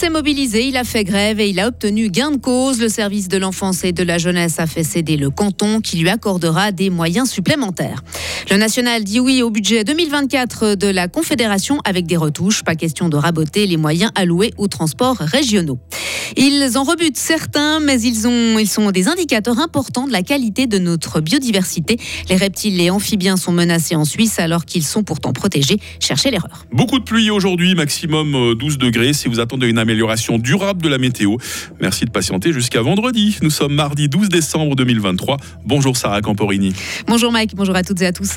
s'est mobilisé, il a fait grève et il a obtenu gain de cause. Le service de l'enfance et de la jeunesse a fait céder le canton qui lui accordera des moyens supplémentaires. Le national dit oui au budget 2024 de la Confédération avec des retouches. Pas question de raboter les moyens alloués aux transports régionaux. Ils en rebutent certains, mais ils, ont, ils sont des indicateurs importants de la qualité de notre biodiversité. Les reptiles et amphibiens sont menacés en Suisse alors qu'ils sont pourtant protégés. Cherchez l'erreur. Beaucoup de pluie aujourd'hui, maximum 12 euh, degrés. Si vous attendez une amélioration durable de la météo, merci de patienter jusqu'à vendredi. Nous sommes mardi 12 décembre 2023. Bonjour Sarah Camporini. Bonjour Mike, bonjour à toutes et à tous.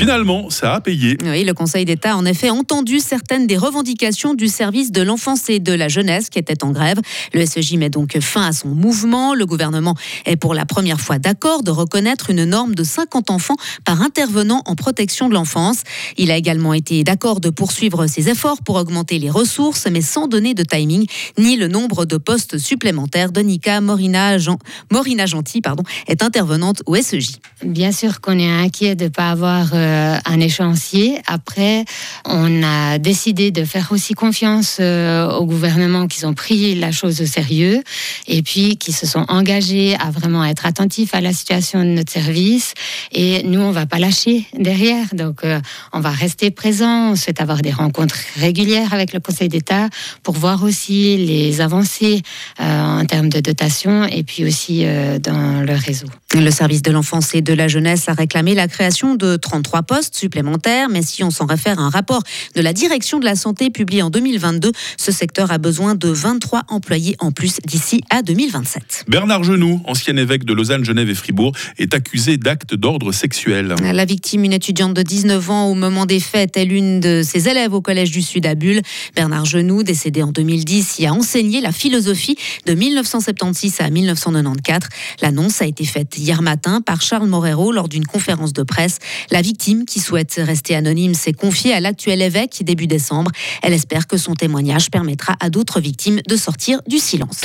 Finalement, ça a payé. Oui, le Conseil d'État a en effet entendu certaines des revendications du service de l'enfance et de la jeunesse qui était en grève. Le SEJ met donc fin à son mouvement. Le gouvernement est pour la première fois d'accord de reconnaître une norme de 50 enfants par intervenant en protection de l'enfance. Il a également été d'accord de poursuivre ses efforts pour augmenter les ressources, mais sans donner de timing ni le nombre de postes supplémentaires. Donica Morina, Morina Gentil pardon, est intervenante au SEJ. Bien sûr qu'on est inquiet de ne pas avoir euh, un échéancier. Après, on a décidé de faire aussi confiance euh, au gouvernement qu'ils ont pris la chose au sérieux et puis qui se sont engagés à vraiment être attentifs à la situation de notre service. Et nous, on va pas lâcher derrière. Donc, euh, on va rester présent. On souhaite avoir des rencontres régulières avec le Conseil d'État pour voir aussi les avancées en termes de dotation et puis aussi dans le réseau. Le service de l'enfance et de la jeunesse a réclamé la création de 33 postes supplémentaires, mais si on s'en réfère à un rapport de la direction de la santé publié en 2022, ce secteur a besoin de 23 employés en plus d'ici à 2027. Bernard Genoux, ancien évêque de Lausanne, Genève et Fribourg, est accusé d'actes d'ordre sexuel. La victime, une étudiante de 19 ans au moment des faits, est l'une de ses élèves au Collège du Sud à Bulle. Bernard Genoux, décédé en 2010, y a enseigné la philosophie de 1976 à 1994. L'annonce a été faite hier matin par Charles Morero lors d'une conférence de presse. La victime qui souhaite rester anonyme s'est confiée à l'actuel évêque début décembre. Elle espère que son témoignage permettra à d'autres victimes de sortir du silence.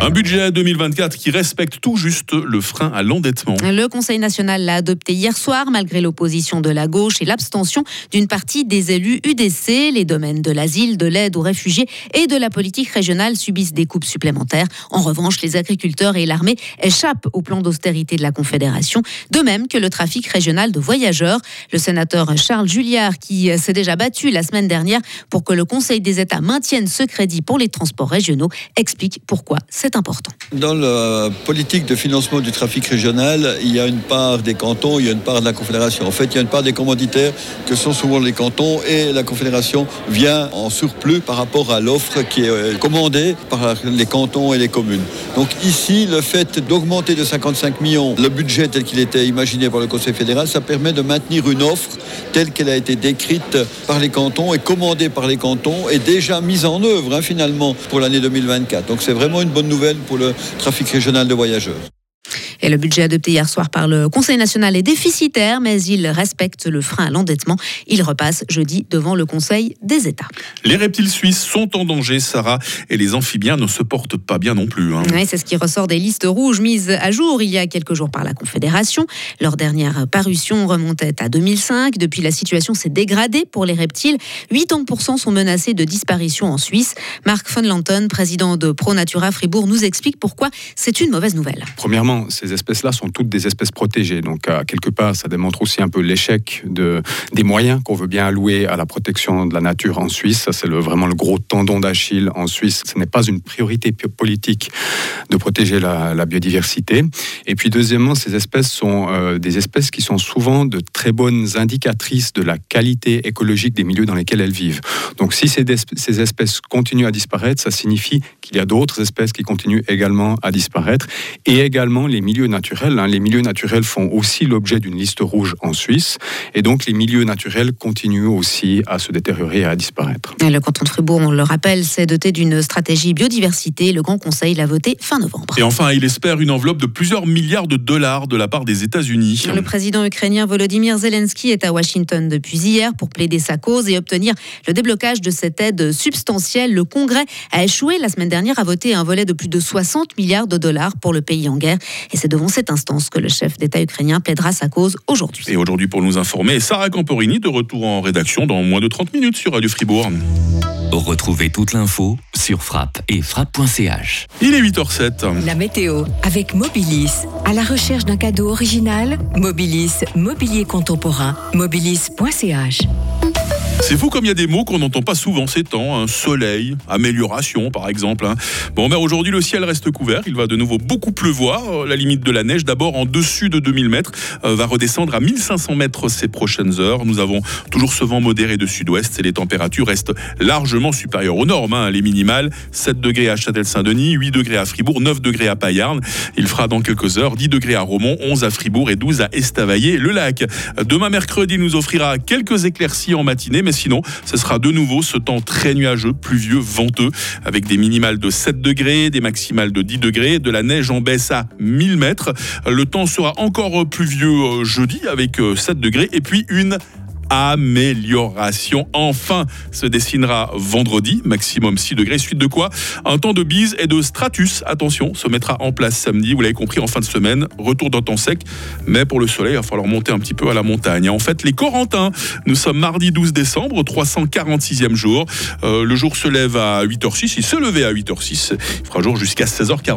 Un budget 2024 qui respecte tout juste le frein à l'endettement. Le Conseil national l'a adopté hier soir malgré l'opposition de la gauche et l'abstention d'une partie des élus UDC. Les domaines de l'asile, de l'aide aux réfugiés et de la politique régionale subissent des coupes supplémentaires. En revanche, les agriculteurs et l'armée échappent au plan d'austérité de la Confédération, de même que le trafic régional de voyageurs. Le sénateur Charles Julliard, qui s'est déjà battu la semaine dernière pour que le Conseil des États maintienne ce crédit pour les transports régionaux, explique pourquoi c'est important. Dans la politique de financement du trafic régional, il y a une part des cantons, il y a une part de la Confédération. En fait, il y a une part des commanditaires que sont souvent les cantons et la Confédération vient en surplus par rapport à l'offre qui est euh, commandée par les cantons et les communes. Donc ici, le fait d'augmenter de 55 millions le budget tel qu'il était imaginé par le Conseil fédéral, ça permet de maintenir une offre telle qu'elle a été décrite par les cantons et commandée par les cantons et déjà mise en œuvre hein, finalement pour l'année 2024. Donc c'est vraiment une bonne nouvelle pour le trafic régional de voyageurs. Et le budget adopté hier soir par le Conseil national est déficitaire, mais il respecte le frein à l'endettement. Il repasse jeudi devant le Conseil des États. Les reptiles suisses sont en danger, Sarah, et les amphibiens ne se portent pas bien non plus. Hein. c'est ce qui ressort des listes rouges mises à jour il y a quelques jours par la Confédération. Leur dernière parution remontait à 2005. Depuis, la situation s'est dégradée pour les reptiles. 80% sont menacés de disparition en Suisse. Marc von Lanton, président de Pro Natura Fribourg, nous explique pourquoi c'est une mauvaise nouvelle. Premièrement, ces espèces-là sont toutes des espèces protégées. Donc, à quelque part, ça démontre aussi un peu l'échec de, des moyens qu'on veut bien allouer à la protection de la nature en Suisse. Ça, c'est le, vraiment le gros tendon d'Achille en Suisse. Ce n'est pas une priorité politique de protéger la, biodiversité. Et puis, deuxièmement, ces espèces sont euh, des espèces qui sont souvent de très bonnes indicatrices de la qualité écologique des milieux dans lesquels elles vivent. Donc, si ces, ces espèces continuent à disparaître, ça signifie qu'il y a d'autres espèces qui continuent également à disparaître. Et également, les milieux naturels. Hein. Les milieux naturels font aussi l'objet d'une liste rouge en Suisse. Et donc, les milieux naturels continuent aussi à se détériorer et à disparaître. le canton de Fribourg, on le rappelle, s'est doté d'une stratégie biodiversité. Le Grand Conseil l'a voté fin novembre. Et enfin, il espère une enveloppe de plusieurs milliards de dollars de la part des États-Unis. Le président ukrainien Volodymyr Zelensky est à Washington depuis hier pour plaider sa cause et obtenir le déblocage de cette aide substantielle. Le Congrès a échoué la semaine dernière à voter un volet de plus de 60 milliards de dollars pour le pays en guerre. Et c'est devant cette instance que le chef d'État ukrainien plaidera sa cause aujourd'hui. Et aujourd'hui, pour nous informer, Sarah Camporini de retour en rédaction dans moins de 30 minutes sur Radio Fribourg. Retrouvez toute l'info sur frappe et frappe.ch. Il est 8h07. La météo avec Mobilis. À la recherche d'un cadeau original, Mobilis, mobilier contemporain, mobilis.ch. C'est fou comme il y a des mots qu'on n'entend pas souvent ces temps. Hein. Soleil, amélioration par exemple. Hein. Bon, ben aujourd'hui le ciel reste couvert. Il va de nouveau beaucoup pleuvoir. La limite de la neige, d'abord en dessus de 2000 mètres, euh, va redescendre à 1500 mètres ces prochaines heures. Nous avons toujours ce vent modéré de sud-ouest et les températures restent largement supérieures aux normes. Hein. Les minimales, 7 degrés à Châtel-Saint-Denis, 8 degrés à Fribourg, 9 degrés à Payarn. Il fera dans quelques heures 10 degrés à Romont, 11 à Fribourg et 12 à Estavayer-le-Lac. Demain mercredi nous offrira quelques éclaircies en matinée, mais sinon, ce sera de nouveau ce temps très nuageux, pluvieux, venteux, avec des minimales de 7 degrés, des maximales de 10 degrés, de la neige en baisse à 1000 mètres. Le temps sera encore pluvieux euh, jeudi avec 7 euh, degrés, et puis une amélioration. Enfin se dessinera vendredi, maximum 6 degrés, suite de quoi un temps de bise et de stratus, attention, se mettra en place samedi, vous l'avez compris, en fin de semaine, retour d'un temps sec, mais pour le soleil, il va falloir monter un petit peu à la montagne. En fait, les Corentins, nous sommes mardi 12 décembre, 346e jour, euh, le jour se lève à 8h06, il se levait à 8h06, il fera jour jusqu'à 16h40.